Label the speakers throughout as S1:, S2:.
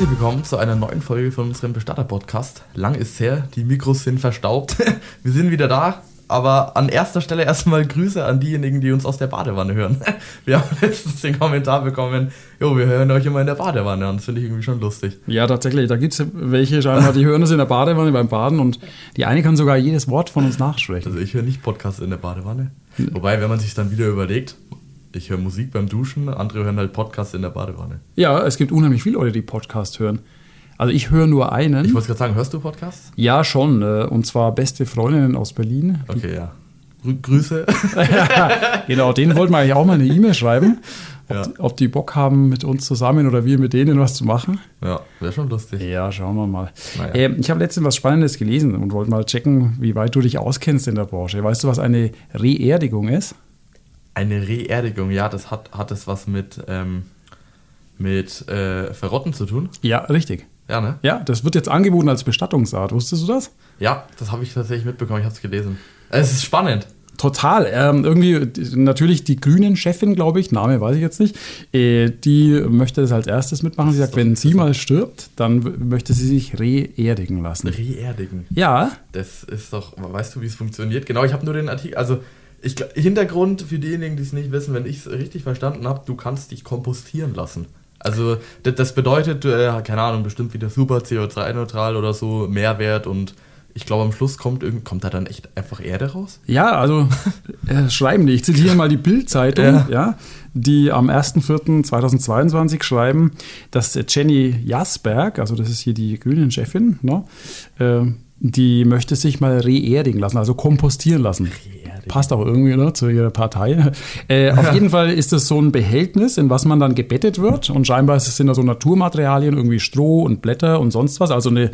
S1: Herzlich willkommen zu einer neuen Folge von unserem Bestatter-Podcast. Lang ist her, die Mikros sind verstaubt. Wir sind wieder da, aber an erster Stelle erstmal Grüße an diejenigen, die uns aus der Badewanne hören. Wir haben letztens den Kommentar bekommen, jo, wir hören euch immer in der Badewanne an. Das finde ich irgendwie schon lustig.
S2: Ja, tatsächlich. Da gibt es welche scheinbar, die hören uns in der Badewanne beim Baden und die eine kann sogar jedes Wort von uns nachsprechen.
S1: Also ich höre nicht Podcasts in der Badewanne. Wobei, wenn man sich dann wieder überlegt, ich höre Musik beim Duschen, andere hören halt Podcasts in der Badewanne.
S2: Ja, es gibt unheimlich viele Leute, die Podcast hören. Also ich höre nur einen.
S1: Ich wollte gerade sagen, hörst du Podcasts?
S2: ja, schon. äh, Und zwar beste Freundinnen aus Berlin.
S1: Okay, ja. Grü Grüße.
S2: Genau, denen wollten wir eigentlich auch mal eine E-Mail schreiben, ob,
S1: Ja.
S2: ob die Bock haben, mit uns zusammen oder wir mit denen was zu machen.
S1: Ja, wäre schon lustig.
S2: Ja, schauen wir mal.
S1: Naja.
S2: Ähm, ich habe letztens was Spannendes gelesen und wollte mal checken, wie weit du dich auskennst in der Branche. Weißt du, was eine Reerdigung ist?
S1: Eine Reerdigung, ja, das hat, hat das was mit, ähm, mit äh, Verrotten zu tun?
S2: Ja, richtig.
S1: Ja, ne?
S2: Ja, das wird jetzt angeboten als Bestattungsart. Wusstest du das?
S1: Ja, das habe ich tatsächlich mitbekommen, ich habe es gelesen. Es ist spannend.
S2: Total. Ähm, irgendwie, natürlich die Grünen-Chefin, glaube ich, Name weiß ich jetzt nicht, äh, die möchte das als erstes mitmachen. Sie sagt, wenn sie mal stirbt, dann möchte sie sich reerdigen lassen.
S1: Reerdigen.
S2: Ja,
S1: Das ist doch, weißt du, wie es funktioniert? Genau, ich habe nur den Artikel, also ich, Hintergrund für diejenigen, die es nicht wissen, wenn ich es richtig verstanden habe, du kannst dich kompostieren lassen. Also das, bedeutet, äh, keine Ahnung, bestimmt wieder super CO2-neutral oder so, Mehrwert und ich glaube am Schluss kommt, irgend, kommt da dann echt einfach Erde raus?
S2: ja, also äh, schreiben die. Ich zitiere mal die Bild-Zeitung,
S1: Ja.
S2: ja. die am 1.4.2022 schreiben, dass äh, Jenny Jasberg, also das ist hier die Grünen-Chefin, ne, äh, die möchte sich mal reerdigen lassen, also kompostieren lassen.
S1: Reerdigen.
S2: Passt auch irgendwie ne, zu ihrer Partei. Äh, auf jeden Fall ist das so ein Behältnis, in was man dann gebettet wird. Und scheinbar es- sind da so Naturmaterialien, irgendwie Stroh und Blätter und sonst was. Also eine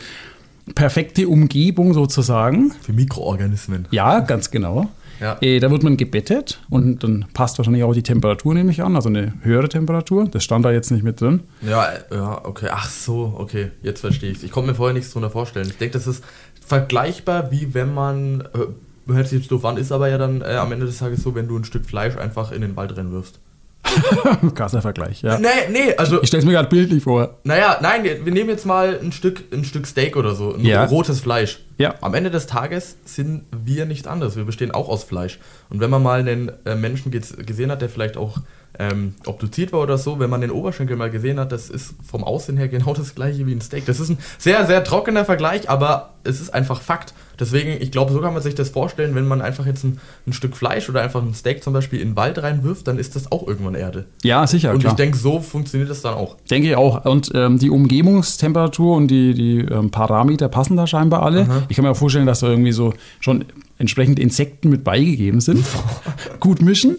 S2: perfekte Umgebung sozusagen.
S1: Für Mikroorganismen.
S2: Ja, ganz genau.
S1: Ja.
S2: Äh, da wird man gebettet und dann passt wahrscheinlich auch die Temperatur nämlich an, also eine höhere Temperatur. Das stand da jetzt nicht mit drin.
S1: Ja, äh, ja, okay. Ach so, okay. Jetzt verstehe ich Ich konnte mir vorher nichts drunter vorstellen. Ich denke, das ist vergleichbar, wie wenn man, äh, hört sich jetzt doof an, ist aber ja dann äh, am Ende des Tages so, wenn du ein Stück Fleisch einfach in den Wald rennen wirfst.
S2: Krasser Vergleich, ja.
S1: Nee, nee, also,
S2: Ich stelle es mir gerade bildlich vor.
S1: naja, nein, wir nehmen jetzt mal ein Stück, ein Stück Steak oder so, ein
S2: Ja.
S1: rotes Fleisch.
S2: Ja.
S1: Am Ende des Tages sind wir nicht anders. Wir bestehen auch aus Fleisch. Und wenn man mal einen äh, Menschen ge- gesehen hat, der vielleicht auch ähm, obduziert war oder so, wenn man den Oberschenkel mal gesehen hat, das ist vom Aussehen her genau das gleiche wie ein Steak. Das ist ein sehr, sehr trockener Vergleich, aber es ist einfach Fakt. Deswegen, ich glaube, so kann man sich das vorstellen, wenn man einfach jetzt ein, ein Stück Fleisch oder einfach ein Steak zum Beispiel in den Wald reinwirft, dann ist das auch irgendwann Erde.
S2: Ja, sicher,
S1: Und
S2: klar.
S1: ich denke, so funktioniert das dann auch.
S2: Denke ich auch. Und ähm, die Umgebungstemperatur und die, die ähm, Parameter passen da scheinbar alle. Ich kann mir auch vorstellen, dass da irgendwie so schon entsprechend Insekten mit beigegeben sind. Gut mischen.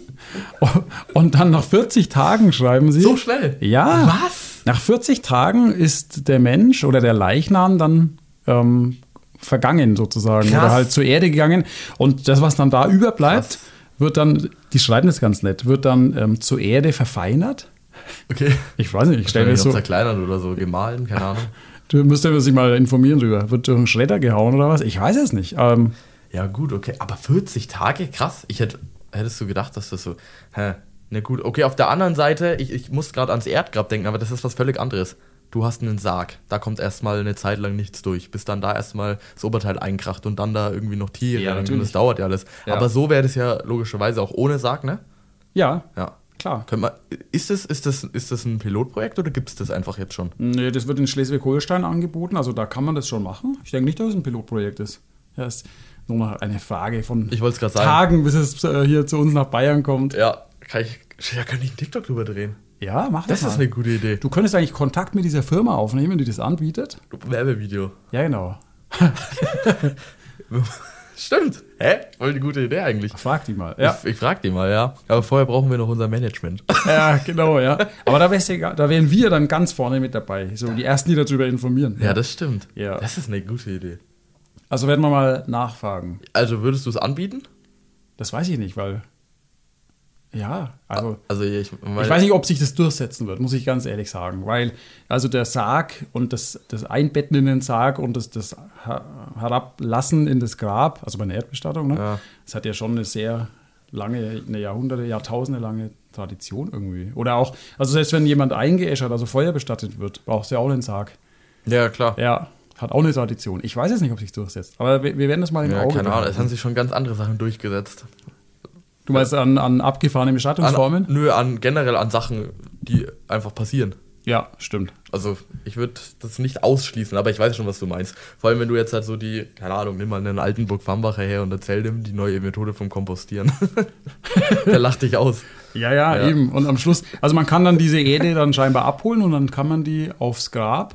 S2: Und dann nach 40 Tagen schreiben sie.
S1: So schnell.
S2: Ja.
S1: Was?
S2: Nach 40 Tagen ist der Mensch oder der Leichnam dann ähm, vergangen sozusagen
S1: Krass.
S2: oder halt zur Erde gegangen. Und das, was dann da überbleibt,
S1: Krass.
S2: wird dann, die schreiben das ganz nett, wird dann ähm, zur Erde verfeinert.
S1: Okay.
S2: Ich weiß nicht, ich stelle mir so.
S1: zerkleinert oder so, gemahlen, keine Ahnung.
S2: Du müsstest sich mal informieren drüber. Wird durch einen Schredder gehauen oder was? Ich weiß es nicht. Ähm,
S1: Ja, gut, okay. Aber 40 Tage? Krass. Ich hätte, hättest du gedacht, dass das so. Hä? Na gut, okay, auf der anderen Seite, ich, ich muss gerade ans Erdgrab denken, aber das ist was völlig anderes. Du hast einen Sarg, da kommt erstmal eine Zeit lang nichts durch, bis dann da erstmal das Oberteil einkracht und dann da irgendwie noch Tiere
S2: Ja,
S1: und
S2: natürlich.
S1: das dauert ja alles.
S2: Ja.
S1: Aber so wäre das ja logischerweise auch ohne Sarg, ne?
S2: ja,
S1: Ja.
S2: klar.
S1: Man, ist, das, ist, das, ist das ein Pilotprojekt oder gibt es das einfach jetzt schon?
S2: Nee, das wird in Schleswig-Holstein angeboten, also da kann man das schon machen. Ich denke nicht, dass es ein Pilotprojekt ist. Ja, ist nur noch eine Frage von
S1: Ich wollte es gerade sagen.
S2: Tagen, bis es äh, hier zu uns nach Bayern kommt.
S1: Ja, kann ich, ja, kann ich einen TikTok drüber drehen.
S2: Ja, mach
S1: Das
S2: das,
S1: ist
S2: mal.
S1: eine gute Idee.
S2: Du könntest eigentlich Kontakt mit dieser Firma aufnehmen, die das anbietet.
S1: Werbevideo.
S2: Ja, genau.
S1: Stimmt. Hä? Voll die gute Idee eigentlich.
S2: Frag die mal. Ja,
S1: Ich, ich frag die mal, ja. Aber vorher brauchen wir noch unser Management.
S2: ja genau, ja. Aber da, ja, da wären wir dann ganz vorne mit dabei. So die Ersten, die darüber informieren.
S1: Ja, das stimmt.
S2: Ja.
S1: Das ist eine gute Idee.
S2: Also werden wir mal nachfragen.
S1: Also würdest du es anbieten?
S2: Das weiß ich nicht, weil. Ja, also.
S1: Also ich,
S2: Ich weiß nicht, ob sich das durchsetzen wird, muss ich ganz ehrlich sagen. Weil, also der Sarg und das, das Einbetten in den Sarg und das, das Herablassen in das Grab, also bei einer Erdbestattung, ne?
S1: Ja.
S2: das hat ja schon eine sehr lange, eine Jahrhunderte, Jahrtausende lange Tradition irgendwie. Oder auch, also selbst wenn jemand eingeäschert, also Feuer bestattet wird, brauchst du ja auch einen Sarg.
S1: Ja, klar.
S2: Ja, hat auch eine Tradition. Ich weiß jetzt nicht, ob sich durchsetzt, aber wir, wir werden das mal im
S1: Ja,
S2: Auge
S1: keine Ahnung, es haben sich schon ganz andere Sachen durchgesetzt.
S2: Du meinst an, an abgefahrene
S1: An,
S2: Bestattungsformen?
S1: nö, an generell an Sachen, die einfach passieren.
S2: ja, stimmt.
S1: Also ich würde das nicht ausschließen, aber ich weiß schon, was du meinst. Vor allem, wenn du jetzt halt so die, keine Ahnung, nimm mal einen alten Burg Fambacher her und erzähl dem die neue Methode vom Kompostieren. Der lacht dich aus.
S2: Ja, ja,
S1: Ja.
S2: eben. Und am Schluss, also man kann dann diese Erde dann scheinbar abholen und dann kann man die aufs Grab.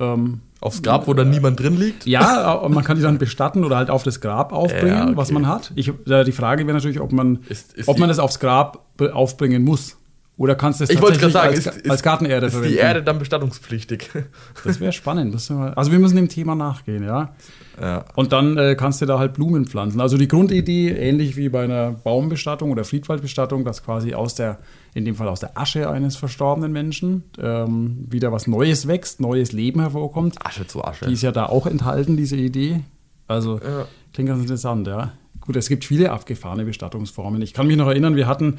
S2: Ähm,
S1: Aufs Grab, wo dann niemand drin liegt.
S2: ja, äh, man kann die dann bestatten oder halt auf das Grab aufbringen,
S1: Ja, okay.
S2: was man hat. Ich, äh, die Frage wäre natürlich, ob man,
S1: Ist- ist
S2: ob man das aufs Grab aufbringen muss. Oder kannst du es
S1: Ich wollte gerade sagen,
S2: als,
S1: ist, ist,
S2: als Gartenerde
S1: ist
S2: verwenden?
S1: die Erde dann bestattungspflichtig?
S2: Das wäre spannend. Also wir müssen dem Thema nachgehen, ja.
S1: ja.
S2: Und dann äh, kannst du da halt Blumen pflanzen. Also die Grundidee, ähnlich wie bei einer Baumbestattung oder Friedwaldbestattung, dass quasi aus der, in dem Fall aus der Asche eines verstorbenen Menschen, ähm, wieder was Neues wächst, neues Leben hervorkommt.
S1: Asche zu Asche.
S2: Die ist ja da auch enthalten, diese Idee. Also
S1: Ja.
S2: klingt ganz interessant, ja. Gut, es gibt viele abgefahrene Bestattungsformen. Ich kann mich noch erinnern, wir hatten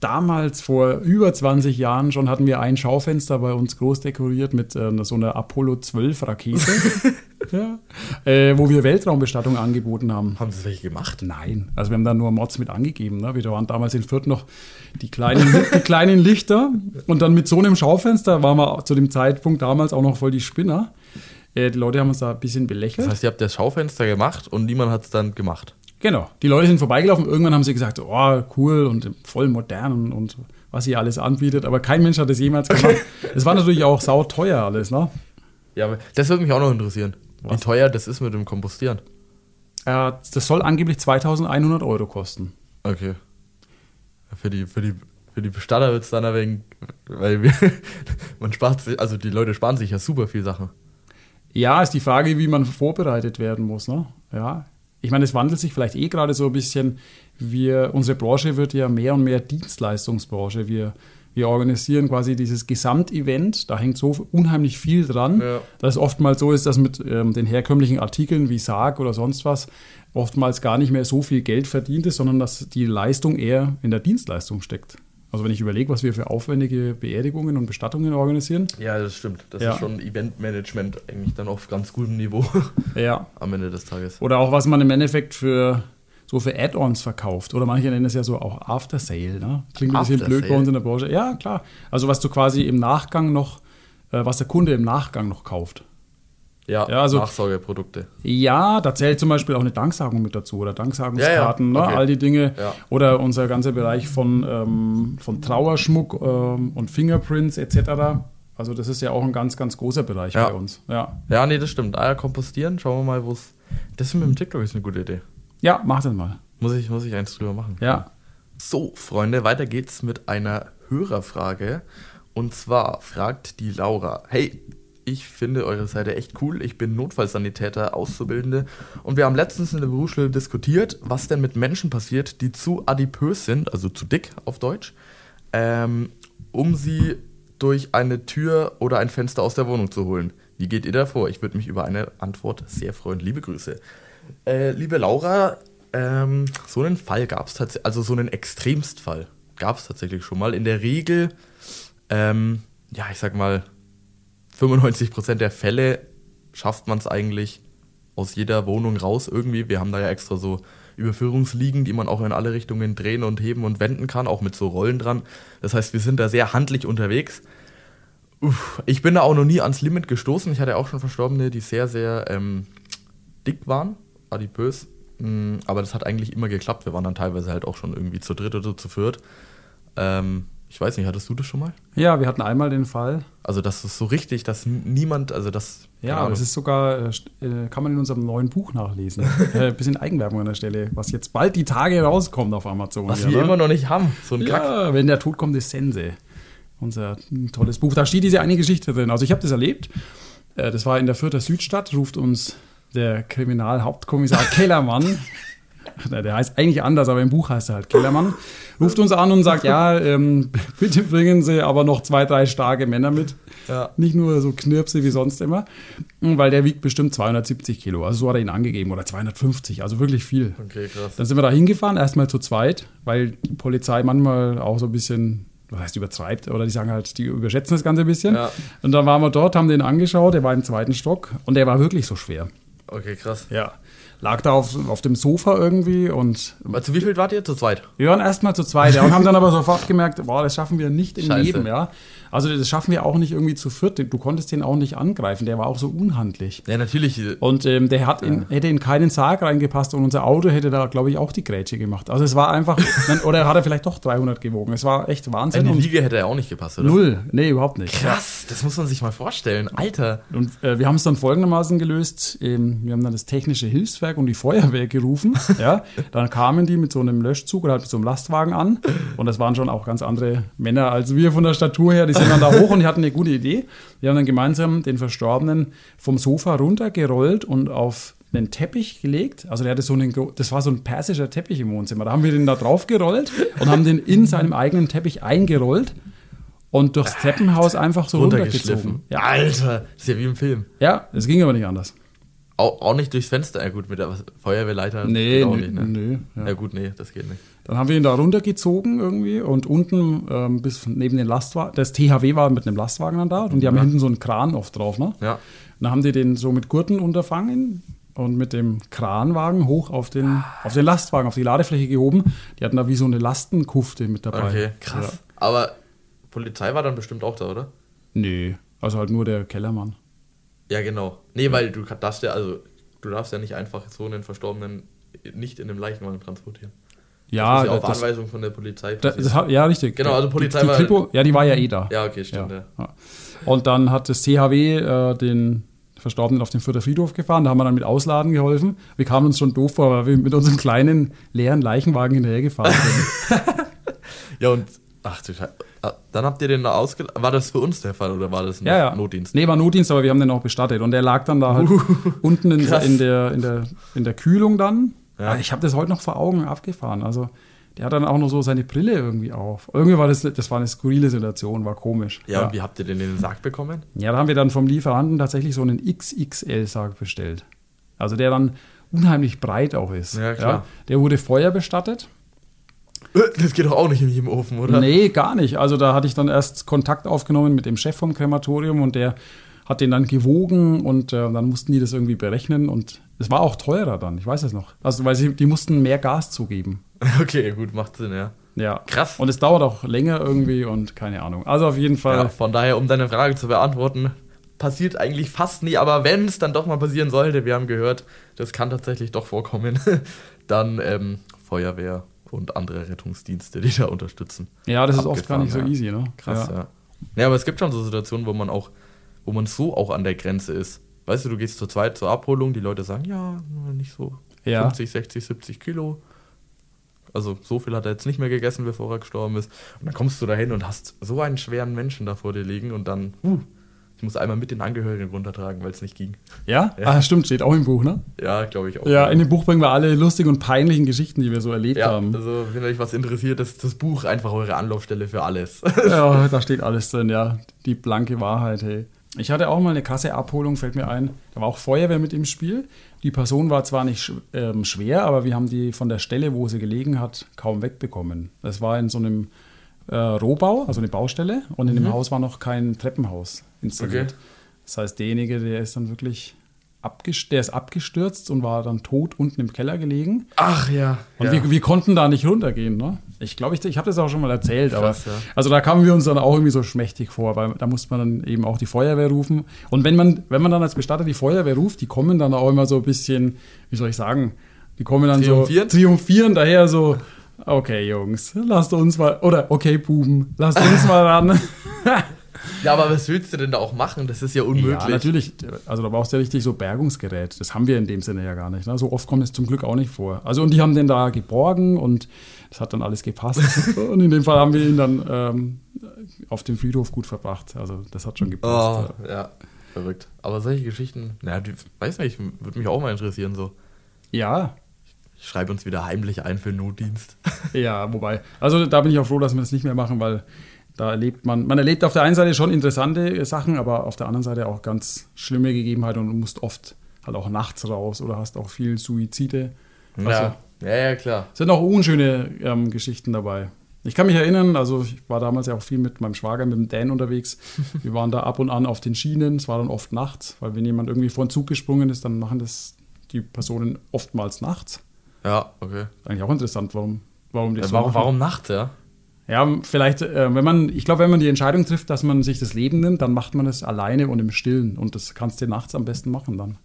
S2: damals vor über 20 Jahren schon hatten wir ein Schaufenster bei uns groß dekoriert mit äh, so einer Apollo 12 Rakete, ja, äh, wo wir Weltraumbestattung angeboten haben.
S1: Haben sie welche gemacht?
S2: Nein, also wir haben da nur Mods mit angegeben. Ne? Wir waren damals in Fürth noch die kleinen, die kleinen Lichter und dann mit so einem Schaufenster waren wir zu dem Zeitpunkt damals auch noch voll die Spinner. Äh, die Leute haben uns da ein bisschen belächelt.
S1: Das heißt, ihr habt das Schaufenster gemacht und niemand hat es dann gemacht.
S2: Genau. Die Leute sind vorbeigelaufen. Irgendwann haben sie gesagt, oh, cool und voll modern und was ihr alles anbietet. Aber kein Mensch hat das jemals gemacht. Es war natürlich auch sauteuer alles, ne?
S1: Ja, aber das würde mich auch noch interessieren. Wie
S2: Was?
S1: teuer das ist mit dem Kompostieren.
S2: Äh, das soll angeblich 2100 Euro kosten.
S1: Okay. Für die, für die, für die Bestatter wird es dann ein wenig, weil wir, man spart sich, also die Leute sparen sich ja super viel Sachen.
S2: Ja, ist die Frage, wie man vorbereitet werden muss, ne? Ja. Ich meine, es wandelt sich vielleicht eh gerade so ein bisschen. Wir, unsere Branche wird ja mehr und mehr Dienstleistungsbranche. Wir, wir organisieren quasi dieses Gesamtevent. Da hängt so unheimlich viel dran,
S1: Ja.
S2: dass es oftmals so ist, dass mit ähm, den herkömmlichen Artikeln wie Sarg oder sonst was oftmals gar nicht mehr so viel Geld verdient ist, sondern dass die Leistung eher in der Dienstleistung steckt. Also wenn ich überlege, was wir für aufwendige Beerdigungen und Bestattungen organisieren.
S1: Ja, das stimmt. Das
S2: Ja.
S1: ist schon Eventmanagement eigentlich dann auf ganz gutem Niveau
S2: Ja,
S1: am Ende des Tages.
S2: Oder auch, was man im Endeffekt für so für Add-ons verkauft. Oder manche nennen es ja so auch After Sale. Ne? Klingt ein bisschen blöd bei uns in der Branche. Ja, klar. Also was du quasi im Nachgang noch, äh, was der Kunde im Nachgang noch kauft.
S1: Ja,
S2: Ja, also-
S1: Nachsorgeprodukte.
S2: Ja, da zählt zum Beispiel auch eine Danksagung mit dazu oder Danksagungskarten,
S1: Ja, ja,
S2: ne?
S1: okay.
S2: all die Dinge. Oder unser ganzer Bereich von, ähm, von Trauerschmuck ähm, und Fingerprints etc. Also das ist ja auch ein ganz, ganz großer Bereich bei uns. Ja.
S1: Ja, nee, das stimmt. Eier kompostieren, schauen wir mal, wo es. Das mit dem TikTok ist eine gute Idee.
S2: ja, mach das mal.
S1: Muss ich, muss ich eins drüber machen.
S2: Ja.
S1: So, Freunde, weiter geht's mit einer Hörerfrage. Und zwar fragt die Laura: Hey, ich finde eure Seite echt cool. Ich bin Notfallsanitäter, Auszubildende. Und wir haben letztens in der Berufsschule diskutiert, was denn mit Menschen passiert, die zu adipös sind, also zu dick auf Deutsch, ähm, um sie durch eine Tür oder ein Fenster aus der Wohnung zu holen. Wie geht ihr da vor? Ich würde mich über eine Antwort sehr freuen. Liebe Grüße. Äh, liebe Laura, ähm, so einen Fall gab es tatsächlich, also so einen Extremstfall gab es tatsächlich schon mal. In der Regel, ähm, ja, ich sag mal, 95% der Fälle schafft man es eigentlich aus jeder Wohnung raus irgendwie. Wir haben da ja extra so Überführungsliegen, die man auch in alle Richtungen drehen und heben und wenden kann, auch mit so Rollen dran. Das heißt, wir sind da sehr handlich unterwegs. Uff, ich bin da auch noch nie ans Limit gestoßen. Ich hatte auch schon Verstorbene, die sehr, sehr ähm, dick waren, adipös. Mm, Aber das hat eigentlich immer geklappt. Wir waren dann teilweise halt auch schon irgendwie zu dritt oder zu viert. Ähm, Ich weiß nicht, hattest du das schon mal?
S2: Ja, wir hatten einmal den Fall.
S1: Also, das ist so richtig, dass niemand, also das.
S2: Ja, das ist sogar, äh, kann man in unserem neuen Buch nachlesen. äh, bisschen Eigenwerbung an der Stelle, was jetzt bald die Tage rauskommt auf Amazon.
S1: Was hier, wir ne? immer noch nicht haben. So ein
S2: ja, Kack. wenn der Tod kommt, ist Sense. Unser tolles Buch. Da steht diese eine Geschichte drin. Also, ich habe das erlebt. Äh, das war in der Fürther Südstadt, ruft uns der Kriminalhauptkommissar Kellermann der heißt eigentlich anders, aber im Buch heißt er halt Kellermann, ruft uns an und sagt, ja, ähm, bitte bringen Sie aber noch zwei, drei starke Männer mit. Ja. Nicht nur so Knirpse wie sonst immer, weil der wiegt bestimmt 270 Kilo. Also so hat er ihn angegeben oder 250, also wirklich viel. Okay, krass. Dann sind wir da hingefahren, erstmal zu zweit, weil die Polizei manchmal auch so ein bisschen was heißt übertreibt, oder die sagen halt, die überschätzen das Ganze ein bisschen. Ja. Und dann waren wir dort, haben den angeschaut, der war im zweiten Stock und der war wirklich so schwer.
S1: Okay, krass.
S2: Ja lag da auf, auf dem Sofa irgendwie und.
S1: Zu wie viel wart ihr? Zu zweit?
S2: Wir waren erstmal zu zweit, ja, und haben dann aber sofort gemerkt, boah, das schaffen wir nicht im Scheiße. Leben, ja. Also das schaffen wir auch nicht irgendwie zu viert. Du konntest den auch nicht angreifen, der war auch so unhandlich.
S1: Ja, natürlich.
S2: Und ähm, der hat in, hätte in keinen Sarg reingepasst und unser Auto hätte da, glaube ich, auch die Grätsche gemacht. Also es war einfach, oder hat er vielleicht doch 300 gewogen. Es war echt Wahnsinn.
S1: In die Liege hätte er auch nicht gepasst, oder?
S2: Null, nee, überhaupt nicht.
S1: Krass, das muss man sich mal vorstellen. Alter.
S2: Und äh, wir haben es dann folgendermaßen gelöst. Ähm, wir haben dann das technische Hilfswerk und die Feuerwehr gerufen. ja, dann kamen die mit so einem Löschzug oder halt mit so einem Lastwagen an. Und das waren schon auch ganz andere Männer als wir von der Statur her. Die sind dann da hoch und die hatten eine gute Idee. Wir haben dann gemeinsam den Verstorbenen vom Sofa runtergerollt und auf einen Teppich gelegt. Also der hatte so einen, das war so ein persischer Teppich im Wohnzimmer. Da haben wir den da drauf gerollt und haben den in seinem eigenen Teppich eingerollt und durchs Treppenhaus einfach so runtergezogen.
S1: Ja. Alter, das ist ja wie im Film.
S2: Ja, es ging aber nicht anders.
S1: Auch, auch nicht durchs Fenster, ja gut, mit der Feuerwehrleiter.
S2: Nee,
S1: auch
S2: nö, nicht, ne? nö.
S1: Ja. ja. gut, nee, das geht nicht.
S2: Dann haben wir ihn da runtergezogen irgendwie und unten ähm, bis neben den Lastwagen, das THW war mit einem Lastwagen dann da und die haben ja. hinten so einen Kran oft drauf, ne?
S1: Ja.
S2: dann haben die den so mit Gurten unterfangen und mit dem Kranwagen hoch auf den, auf den Lastwagen, auf die Ladefläche gehoben. Die hatten da wie so eine Lastenkufte mit dabei.
S1: Okay, krass. Ja. Aber Polizei war dann bestimmt auch da, oder?
S2: Nee, also halt nur der Kellermann.
S1: Ja, genau. Nee, weil du darfst ja, also du darfst ja nicht einfach so einen Verstorbenen nicht in einem Leichenwagen transportieren.
S2: Ja,
S1: das ja auf das, Anweisung von der Polizei.
S2: Das, das, ja, richtig.
S1: Genau, also Polizei
S2: die, die Kripo, ja, die war ja eh da.
S1: Ja, okay, stimmt. Ja.
S2: Ja. Und dann hat das THW äh, den Verstorbenen auf den Fürther Friedhof gefahren. Da haben wir dann mit Ausladen geholfen. Wir kamen uns schon doof vor, weil wir mit unserem kleinen leeren Leichenwagen hinterhergefahren sind.
S1: ja, und ach du Scheiße. Ah, dann habt ihr den da ausgeladen. War das für uns der Fall oder war das ein
S2: ja, ja.
S1: Notdienst?
S2: Nee, war Notdienst, aber wir haben den auch bestattet. Und der lag dann da halt uh, unten in, in, der, in, der, in der Kühlung dann. Ja. Ich habe das heute noch vor Augen abgefahren. Also der hat dann auch noch so seine Brille irgendwie auf. Irgendwie war das, das war eine skurrile Situation, war komisch.
S1: Ja, ja. und wie habt ihr denn den Sarg bekommen?
S2: Ja, da haben wir dann vom Lieferanten tatsächlich so einen XXL-Sarg bestellt. Also der dann unheimlich breit auch ist. Ja, klar. Ja, der wurde Feuer bestattet.
S1: Das geht doch auch nicht in jedem Ofen, oder?
S2: Nee, gar nicht. Also da hatte ich dann erst Kontakt aufgenommen mit dem Chef vom Krematorium und der hat den dann gewogen und äh, dann mussten die das irgendwie berechnen und es war auch teurer dann, ich weiß es noch. Also weil sie, die mussten mehr Gas zugeben.
S1: Okay, gut, macht Sinn, ja.
S2: Ja. Krass. Und es dauert auch länger irgendwie und keine Ahnung. Also auf jeden Fall. Ja,
S1: von daher, um deine Frage zu beantworten, passiert eigentlich fast nie, aber wenn es dann doch mal passieren sollte, wir haben gehört, das kann tatsächlich doch vorkommen, dann ähm, Feuerwehr und andere Rettungsdienste, die da unterstützen.
S2: Ja, das ist oft gar nicht so easy, ne?
S1: Krass, ja. ja. Ja, aber es gibt schon so Situationen, wo man auch, wo man so auch an der Grenze ist. Weißt du, du gehst zu zweit zur Abholung, die Leute sagen, ja, nicht so ja. 50, 60, 70 Kilo. Also so viel hat er jetzt nicht mehr gegessen, bevor er gestorben ist. Und dann kommst du da hin und hast so einen schweren Menschen da vor dir liegen und dann, uh, ich muss einmal mit den Angehörigen runtertragen, weil es nicht ging.
S2: Ja? ja? Ah, stimmt, steht auch im Buch, ne?
S1: Ja, glaube ich auch.
S2: Ja, in dem Buch bringen wir alle lustigen und peinlichen Geschichten, die wir so erlebt
S1: ja,
S2: haben.
S1: Also, wenn euch was interessiert, ist das Buch einfach eure Anlaufstelle für alles.
S2: ja, da steht alles drin, ja. Die blanke Wahrheit, hey. Ich hatte auch mal eine krasse Abholung, fällt mir ein. Da war auch Feuerwehr mit im Spiel. Die Person war zwar nicht ähm, schwer, aber wir haben die von der Stelle, wo sie gelegen hat, kaum wegbekommen. Das war in so einem äh, Rohbau, also eine Baustelle, und in mhm. dem Haus war noch kein Treppenhaus installiert. Okay. Das heißt, derjenige, der ist dann wirklich der ist abgestürzt und war dann tot unten im Keller gelegen.
S1: Ach ja.
S2: Und
S1: ja.
S2: Wir, wir konnten da nicht runtergehen. Ne? Ich glaube, ich, ich habe das auch schon mal erzählt. Krass, aber, ja. Also da kamen wir uns dann auch irgendwie so schmächtig vor, weil da musste man dann eben auch die Feuerwehr rufen. Und wenn man, wenn man dann als Bestatter die Feuerwehr ruft, die kommen dann auch immer so ein bisschen, wie soll ich sagen, die kommen dann so triumphieren daher so Okay, Jungs, lasst uns mal, oder okay, Buben, lasst uns mal ran.
S1: Ja, aber was willst du denn da auch machen? Das ist ja unmöglich.
S2: Ja, natürlich. Also da brauchst du ja richtig so Bergungsgerät. Das haben wir in dem Sinne ja gar nicht. Ne? So oft kommt es zum Glück auch nicht vor. Also und die haben den da geborgen und das hat dann alles gepasst. und in dem Fall haben wir ihn dann ähm, auf dem Friedhof gut verbracht. Also das hat schon gepasst.
S1: Oh, ja, verrückt. Aber solche Geschichten, naja, die, weiß nicht, würde mich auch mal interessieren so.
S2: Ja.
S1: Ich schreibe uns wieder heimlich ein für Notdienst.
S2: Ja, wobei. Also da bin ich auch froh, dass wir das nicht mehr machen, weil da erlebt man, man erlebt auf der einen Seite schon interessante Sachen, aber auf der anderen Seite auch ganz schlimme Gegebenheiten und du musst oft halt auch nachts raus oder hast auch viel Suizide.
S1: Also, ja. ja, ja, klar.
S2: Sind auch unschöne ähm, Geschichten dabei. Ich kann mich erinnern, also ich war damals ja auch viel mit meinem Schwager, mit dem Dan unterwegs. Wir waren da ab und an auf den Schienen. Es war dann oft nachts, weil wenn jemand irgendwie vor den Zug gesprungen ist, dann machen das die Personen oftmals nachts.
S1: Ja, okay.
S2: Eigentlich auch interessant, warum, warum die
S1: ja,
S2: so
S1: warum,
S2: machen.
S1: warum nachts, ja?
S2: Ja, vielleicht, äh, wenn man, ich glaube, wenn man die Entscheidung trifft, dass man sich das Leben nimmt, dann macht man es alleine und im Stillen. Und das kannst du nachts am besten machen dann.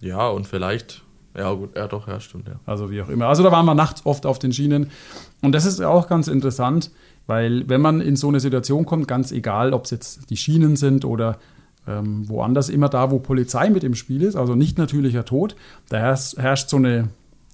S1: Ja, und vielleicht, ja gut, ja doch, ja, stimmt, ja.
S2: Also wie auch immer. Also da waren wir nachts oft auf den Schienen. Und das ist auch ganz interessant, weil wenn man in so eine Situation kommt, ganz egal, ob es jetzt die Schienen sind oder ähm, woanders, immer da, wo Polizei mit im Spiel ist, also nicht natürlicher Tod, da herrscht, herrscht so eine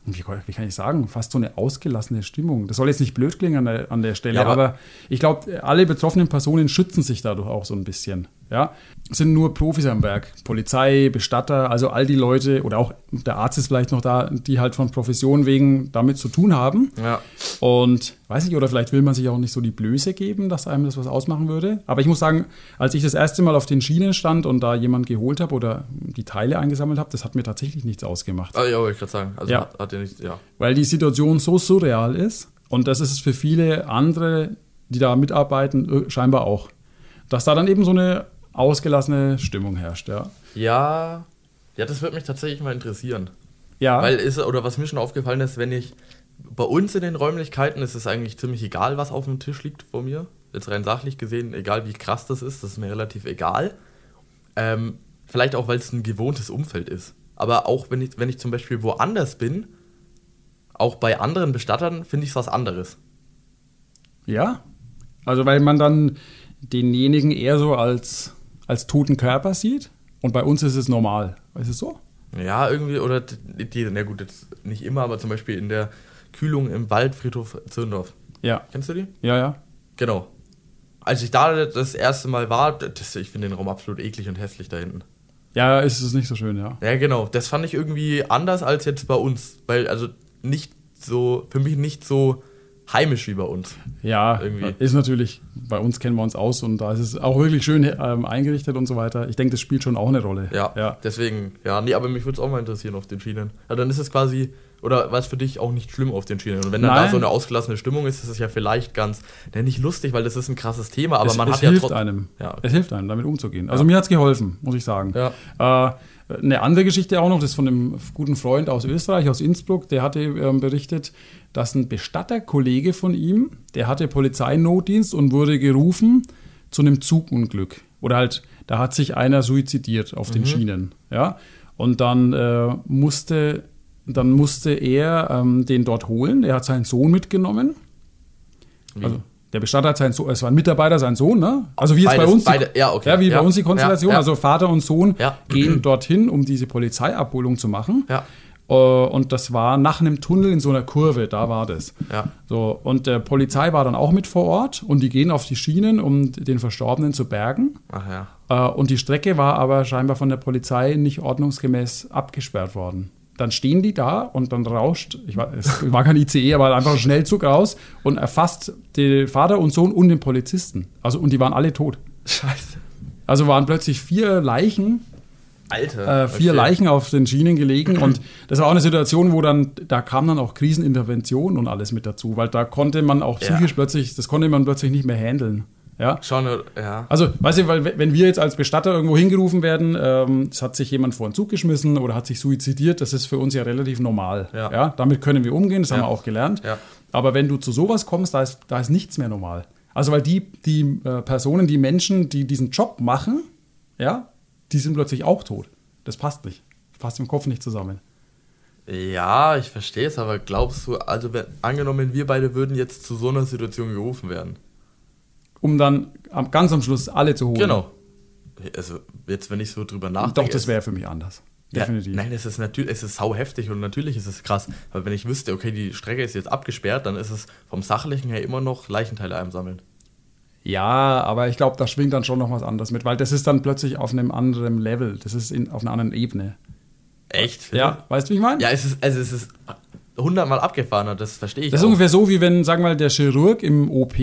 S2: wie, wie, kann ich sagen, fast so eine ausgelassene Stimmung. Das soll jetzt nicht blöd klingen an der, an der Stelle, ja, aber, aber, ich glaube, alle betroffenen Personen schützen sich dadurch auch so ein bisschen. Ja, sind nur Profis am Werk. Polizei, Bestatter, also all die Leute oder auch der Arzt ist vielleicht noch da, die halt von Profession wegen damit zu tun haben.
S1: Ja.
S2: Und weiß nicht, oder vielleicht will man sich auch nicht so die Blöße geben, dass einem das was ausmachen würde. Aber ich muss sagen, als ich das erste Mal auf den Schienen stand und da jemand geholt habe oder die Teile eingesammelt habe, das hat mir tatsächlich nichts ausgemacht.
S1: Ah, ja, wollte ich gerade sagen. Also
S2: Ja.
S1: hat, hat ja.
S2: Weil die Situation so surreal ist und das ist es für viele andere, die da mitarbeiten, äh, scheinbar auch. Dass da dann eben so eine ausgelassene Stimmung herrscht, ja.
S1: Ja, ja, das würde mich tatsächlich mal interessieren.
S2: Ja,
S1: Weil ist, oder was mir schon aufgefallen ist, wenn ich bei uns in den Räumlichkeiten ist es eigentlich ziemlich egal, was auf dem Tisch liegt vor mir. Jetzt rein sachlich gesehen, egal wie krass das ist, das ist mir relativ egal. Ähm, vielleicht auch, weil es ein gewohntes Umfeld ist. Aber auch wenn ich, wenn ich zum Beispiel woanders bin, auch bei anderen Bestattern finde ich es was anderes.
S2: ja. Also weil man dann denjenigen eher so als, als toten Körper sieht und bei uns ist es normal. Ist es so?
S1: Ja, irgendwie, oder die, na gut, jetzt nicht immer, aber zum Beispiel in der Kühlung im Waldfriedhof Zirndorf.
S2: Ja,
S1: Kennst du die?
S2: ja, ja.
S1: Genau. Als ich da das erste Mal war, das, ich finde den Raum absolut eklig und hässlich da hinten.
S2: Ja, ist es nicht so schön, ja.
S1: Ja, genau. Das fand ich irgendwie anders als jetzt bei uns. Weil, also nicht so, für mich nicht so heimisch wie bei uns.
S2: Ja,
S1: Irgendwie.
S2: ist natürlich, bei uns kennen wir uns aus und da ist es auch wirklich schön ähm, eingerichtet und so weiter. Ich denke, das spielt schon auch eine Rolle.
S1: Ja,
S2: ja.
S1: deswegen, ja, nee, aber mich würde es auch mal interessieren auf den Schienen. Ja, dann ist es quasi, oder war es für dich auch nicht schlimm auf den Schienen? Und wenn dann da
S2: Nein.
S1: so eine ausgelassene Stimmung ist, ist es ja vielleicht ganz, ne, nicht lustig, weil das ist ein krasses Thema, aber
S2: es,
S1: man
S2: es
S1: hat ja trotzdem.
S2: einem.
S1: Ja.
S2: Es hilft einem, damit umzugehen. Also mir hat es geholfen, muss ich sagen.
S1: Ja.
S2: Äh, eine andere Geschichte auch noch, das ist von einem guten Freund aus Österreich, aus Innsbruck, der hatte ähm, berichtet, dass ein Bestatterkollege von ihm, der hatte Polizeinotdienst und wurde gerufen zu einem Zugunglück. Oder halt, da hat sich einer suizidiert auf
S1: Mhm.
S2: den Schienen. Ja? Und dann äh, musste, dann musste er ähm, den dort holen. Er hat seinen Sohn mitgenommen.
S1: Wie?
S2: Also, der Bestatter hat seinen Sohn, es war ein Mitarbeiter, sein Sohn, ne? Also wie jetzt bei
S1: Beides,
S2: uns. die-
S1: beide, ja, okay.
S2: ja, wie
S1: Ja,
S2: bei uns die Konstellation.
S1: ja.
S2: Also Vater und Sohn gehen dorthin, um diese Polizeiabholung zu machen.
S1: Ja,
S2: Äh, Und das war nach einem Tunnel in so einer Kurve, da war das.
S1: ja.
S2: So, und der Polizei war dann auch mit vor Ort und die gehen auf die Schienen, um den Verstorbenen zu bergen.
S1: Ach ja.
S2: Äh, Und die Strecke war aber scheinbar von der Polizei nicht ordnungsgemäß abgesperrt worden. Dann stehen die da und dann rauscht, ich war, es war kein ICE, aber einfach ein Schnellzug raus und erfasst den Vater und Sohn und den Polizisten. Also, und die waren alle tot.
S1: Scheiße.
S2: Also waren plötzlich vier Leichen
S1: Alter.
S2: äh, vier
S1: okay.
S2: Leichen auf den Schienen gelegen und das war auch eine Situation, wo dann, da kam dann auch Krisenintervention und alles mit dazu, weil da konnte man auch
S1: Ja.
S2: psychisch plötzlich, das konnte man plötzlich nicht mehr handeln. Ja.
S1: Schon, ja.
S2: Also, weißt du, weil wenn wir jetzt als Bestatter irgendwo hingerufen werden, ähm, es hat sich jemand vor den Zug geschmissen oder hat sich suizidiert, das ist für uns ja relativ normal.
S1: Ja.
S2: damit können wir umgehen, das haben
S1: Ja.
S2: wir auch gelernt.
S1: Ja.
S2: Aber wenn du zu sowas kommst, da ist, da ist nichts mehr normal. Also, weil die, die äh, Personen, die Menschen, die diesen Job machen, ja, die sind plötzlich auch tot. Das passt nicht. Passt im Kopf nicht zusammen.
S1: Ja, ich verstehe es, aber glaubst du, also wenn, angenommen, wir beide würden jetzt zu so einer Situation gerufen werden.
S2: Um dann ganz am Schluss alle zu holen.
S1: Genau. Also jetzt, wenn ich so drüber nachdenke.
S2: Doch, das wäre für mich anders.
S1: Ja,
S2: Definitiv.
S1: nein, es ist natürlich, es ist sau heftig und natürlich ist es krass. Aber wenn ich wüsste, okay, die Strecke ist jetzt abgesperrt, dann ist es vom Sachlichen her immer noch Leichenteile einsammeln.
S2: Ja, aber ich glaube, da schwingt dann schon noch was anderes mit, weil das ist dann plötzlich auf einem anderen Level. Das ist in, auf einer anderen Ebene.
S1: Echt?
S2: Ja, weißt du, wie ich meine?
S1: Ja, es ist, also es ist hundertmal abgefahrener, das verstehe ich.
S2: Das ist
S1: auch.
S2: ungefähr so, wie wenn, sagen wir mal, der Chirurg im OP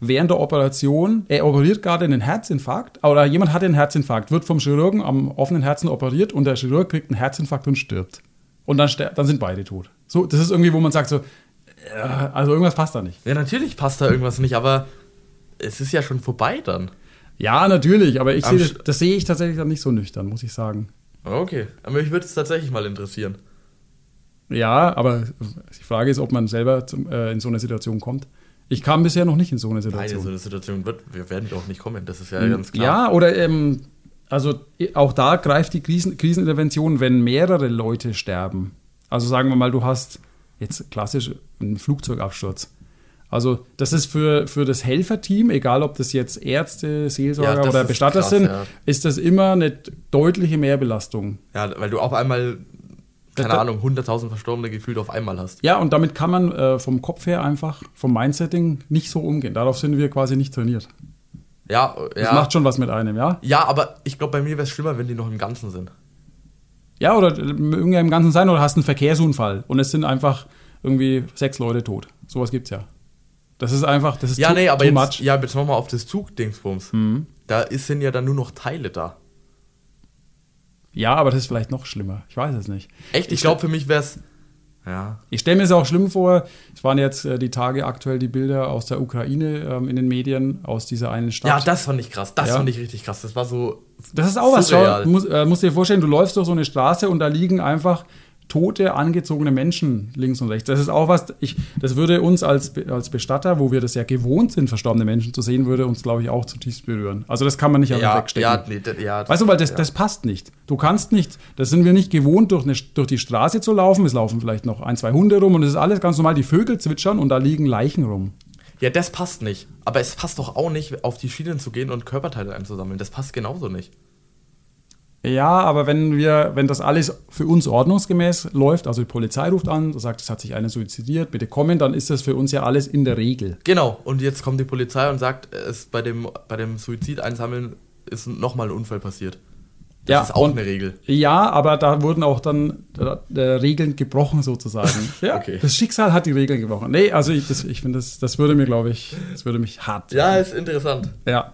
S2: während der Operation, er operiert gerade einen Herzinfarkt, oder jemand hat einen Herzinfarkt, wird vom Chirurgen am offenen Herzen operiert und der Chirurg kriegt einen Herzinfarkt und stirbt. Und dann, ster dann sind beide tot. So, das ist irgendwie, wo man sagt so, äh, also irgendwas passt da nicht.
S1: Ja, natürlich passt da irgendwas nicht, aber es ist ja schon vorbei dann.
S2: Ja, natürlich, aber ich sehe das, das sehe ich tatsächlich dann nicht so nüchtern, muss ich sagen.
S1: Okay, aber mich würde es tatsächlich mal interessieren.
S2: Ja, aber die Frage ist, ob man selber zum, äh, in so eine Situation kommt. Ich kam bisher noch nicht in so eine
S1: Nein,
S2: Situation.
S1: in so eine Situation wird, wir werden doch nicht kommen, das ist ja ganz klar.
S2: Ja, oder ähm, also auch da greift die Krisen Krisenintervention, wenn mehrere Leute sterben. Also sagen wir mal, du hast jetzt klassisch einen Flugzeugabsturz. Also das ist für, für das Helferteam, egal ob das jetzt Ärzte, Seelsorger
S1: Ja,
S2: oder Bestatter
S1: krass,
S2: sind,
S1: ja.
S2: ist das immer eine deutliche Mehrbelastung.
S1: Ja, weil du auf einmal, keine
S2: Da-
S1: Ahnung, 100.000 Verstorbene gefühlt auf einmal hast.
S2: Ja, und damit kann man äh, vom Kopf her einfach, vom Mindsetting nicht so umgehen. Darauf sind wir quasi nicht trainiert.
S1: Ja,
S2: Das
S1: ja.
S2: macht schon was mit einem, ja?
S1: ja, aber ich glaube, bei mir wäre es schlimmer, wenn die noch im Ganzen sind.
S2: Ja, oder irgendwie im Ganzen sein, oder hast einen Verkehrsunfall und es sind einfach irgendwie sechs Leute tot. Sowas gibt's ja. Das ist einfach, das ist
S1: Ja,
S2: too,
S1: nee, aber
S2: too
S1: jetzt,
S2: much.
S1: ja, jetzt nochmal auf das Zugdingsbums. Da ist, sind ja dann nur noch Teile da.
S2: Ja, aber das ist vielleicht noch schlimmer. Ich weiß es nicht.
S1: Echt? Ich glaube, für mich wäre es. Ja.
S2: Ich stelle mir es auch schlimm vor. Es waren jetzt äh, die Tage aktuell die Bilder aus der Ukraine ähm, in den Medien, aus dieser einen Stadt.
S1: Ja, das fand ich krass. Das
S2: Ja.
S1: fand ich richtig krass. Das war so.
S2: Das ist auch was. Schau,
S1: surreal.
S2: du musst, äh, musst dir vorstellen, du läufst durch so eine Straße und da liegen einfach tote, angezogene Menschen links und rechts. Das ist auch was, ich, das würde uns als, als Bestatter, wo wir das ja gewohnt sind, verstorbene Menschen zu sehen, würde uns, glaube ich, auch zutiefst berühren. Also das kann man nicht einfach
S1: Ja,
S2: wegstecken.
S1: ja, das- ja.
S2: Weißt du, weil das,
S1: ja.
S2: das passt nicht. Du kannst nicht, das sind wir nicht gewohnt, durch, eine, durch die Straße zu laufen. Es laufen vielleicht noch ein, zwei Hunde rum und es ist alles ganz normal. Die Vögel zwitschern und da liegen Leichen rum.
S1: Ja, das passt nicht. Aber es passt doch auch nicht, auf die Schienen zu gehen und Körperteile einzusammeln. Das passt genauso nicht.
S2: Ja, aber wenn wir, wenn das alles für uns ordnungsgemäß läuft, also die Polizei ruft an, sagt, es hat sich einer suizidiert, bitte kommen, dann ist das für uns ja alles in der Regel.
S1: Genau. Und jetzt kommt die Polizei und sagt, es bei dem, bei dem Suizid einsammeln ist nochmal ein Unfall passiert. Das
S2: Ja,
S1: ist auch eine Regel.
S2: Ja, aber da wurden auch dann äh, äh, Regeln gebrochen sozusagen. ja,
S1: Okay.
S2: Das Schicksal hat die Regeln gebrochen. Nee, also ich, das- ich finde, das, das würde mir, glaube ich, das würde mich hart.
S1: Ja, ist interessant.
S2: ja.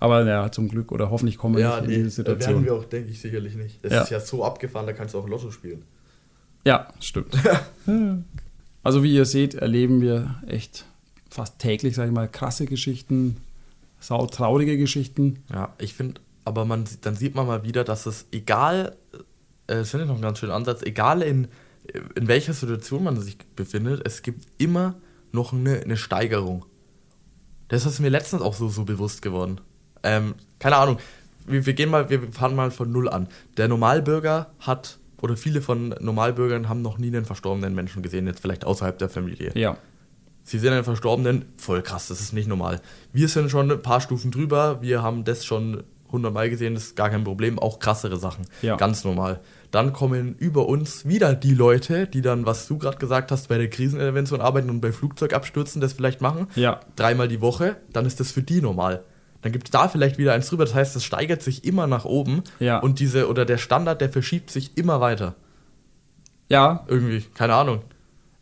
S2: Aber ja, zum Glück oder hoffentlich kommen wir
S1: Ja,
S2: nicht
S1: nee,
S2: in diese
S1: da werden
S2: Situation.
S1: wir auch, denke ich, sicherlich nicht. Das
S2: Ja.
S1: ist ja so abgefahren, da kannst du auch Lotto spielen.
S2: Ja, stimmt. also wie ihr seht, erleben wir echt fast täglich, sage ich mal, krasse Geschichten, sautraurige Geschichten.
S1: Ja, ich finde, aber man, dann sieht man mal wieder, dass es egal, äh, das finde ich noch einen ganz schönen Ansatz, egal in, in welcher Situation man sich befindet, es gibt immer noch eine, eine Steigerung. Das ist mir letztens auch so, so bewusst geworden. Ähm, keine Ahnung, wir, wir gehen mal, wir fahren mal von null an. Der Normalbürger hat, oder viele von Normalbürgern haben noch nie einen verstorbenen Menschen gesehen, jetzt vielleicht außerhalb der Familie.
S2: Ja.
S1: Sie sehen einen Verstorbenen, voll krass, das ist nicht normal. Wir sind schon ein paar Stufen drüber, wir haben das schon hundertmal gesehen, das ist gar kein Problem, auch krassere Sachen,
S2: Ja.
S1: ganz normal. Dann kommen über uns wieder die Leute, die dann, was du gerade gesagt hast, bei der Krisenintervention arbeiten und bei Flugzeugabstürzen das vielleicht machen,
S2: Ja.
S1: dreimal die Woche, dann ist das für die normal. Dann gibt es da vielleicht wieder eins drüber, das heißt, das steigert sich immer nach oben
S2: Ja.
S1: und diese, oder der Standard, der verschiebt sich immer weiter.
S2: Ja,
S1: Irgendwie, keine Ahnung.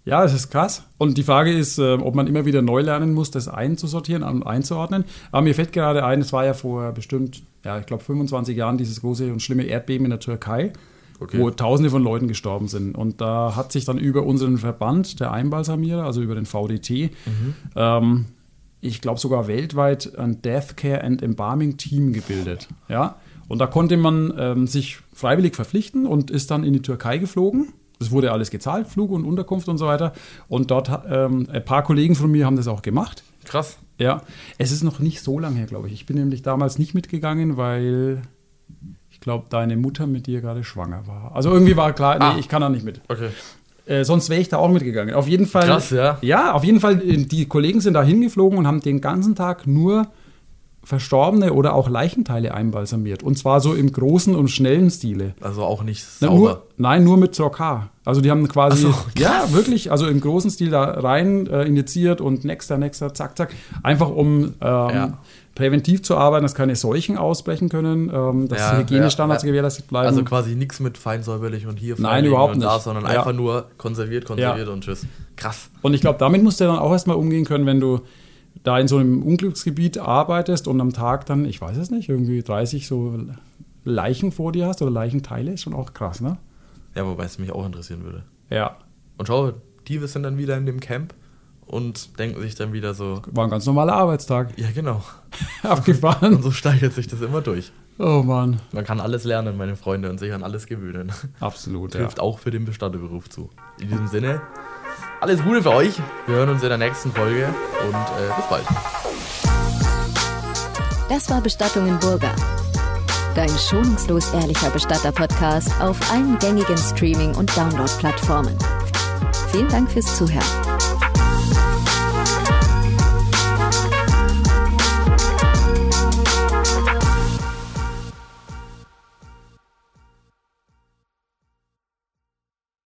S2: ja, es ist krass. Und die Frage ist, äh, ob man immer wieder neu lernen muss, das einzusortieren und einzuordnen. Aber mir fällt gerade ein, es war ja vor bestimmt, ja, ich glaube 25 Jahren dieses große und schlimme Erdbeben in der Türkei,
S1: Okay.
S2: wo Tausende von Leuten gestorben sind. Und da hat sich dann über unseren Verband, der Einbalsamierer, also über den VDT, ähm, ich glaube sogar weltweit ein Death Care and Embalming Team gebildet. Ja? Und da konnte man ähm, sich freiwillig verpflichten und ist dann in die Türkei geflogen. Das wurde alles gezahlt, Flug und Unterkunft und so weiter. Und dort ähm, ein paar Kollegen von mir haben das auch gemacht.
S1: Krass.
S2: Ja, es ist noch nicht so lange her, glaube ich. Ich bin nämlich damals nicht mitgegangen, weil ich glaube, deine Mutter mit dir gerade schwanger war. Also irgendwie war klar, nee,
S1: Ah.
S2: ich kann da nicht mit.
S1: Okay.
S2: Äh, sonst wäre ich da auch mitgegangen. Auf jeden Fall.
S1: Krass, ja.
S2: Ja, auf jeden Fall, äh, die Kollegen sind da hingeflogen und haben den ganzen Tag nur verstorbene oder auch Leichenteile einbalsamiert. Und zwar so im großen und schnellen Stile.
S1: Also auch nicht
S2: Na,
S1: sauber.
S2: nur, nein, nur mit Zorkar. Also die haben quasi,
S1: so,
S2: ja, wirklich, also im großen Stil da rein äh, injiziert und nächster, nächster, zack, zack. Einfach um ähm,
S1: Ja.
S2: Präventiv zu arbeiten, dass keine Seuchen ausbrechen können, ähm, dass
S1: Ja,
S2: Hygienestandards
S1: ja,
S2: gewährleistet bleiben.
S1: Also quasi nichts mit feinsäuberlich und hier
S2: Nein, überhaupt
S1: und da,
S2: nicht.
S1: sondern einfach nur konserviert, konserviert und tschüss. Krass.
S2: Und ich glaube, damit musst du dann auch erstmal umgehen können, wenn du da in so einem Unglücksgebiet arbeitest und am Tag dann, ich weiß es nicht, irgendwie 30 so Leichen vor dir hast oder Leichenteile, ist schon auch krass, ne?
S1: Ja, wobei es mich auch interessieren würde.
S2: Ja,
S1: Und schau, die sind dann wieder in dem Camp und denken sich dann wieder so,
S2: war ein ganz normaler Arbeitstag.
S1: ja genau. Und
S2: Abgefahren.
S1: so steigert sich das immer durch.
S2: Oh Mann.
S1: Man kann alles lernen, meine Freunde, und sich an alles gewöhnen.
S2: Absolut, ja.
S1: Trifft auch für den Bestatterberuf zu. In diesem Sinne, alles Gute für euch. Wir hören uns in der nächsten Folge und äh, bis bald.
S3: Das war Bestattungen Burger. Dein schonungslos ehrlicher Bestatter-Podcast auf allen gängigen Streaming- und Download-Plattformen. Vielen Dank fürs Zuhören.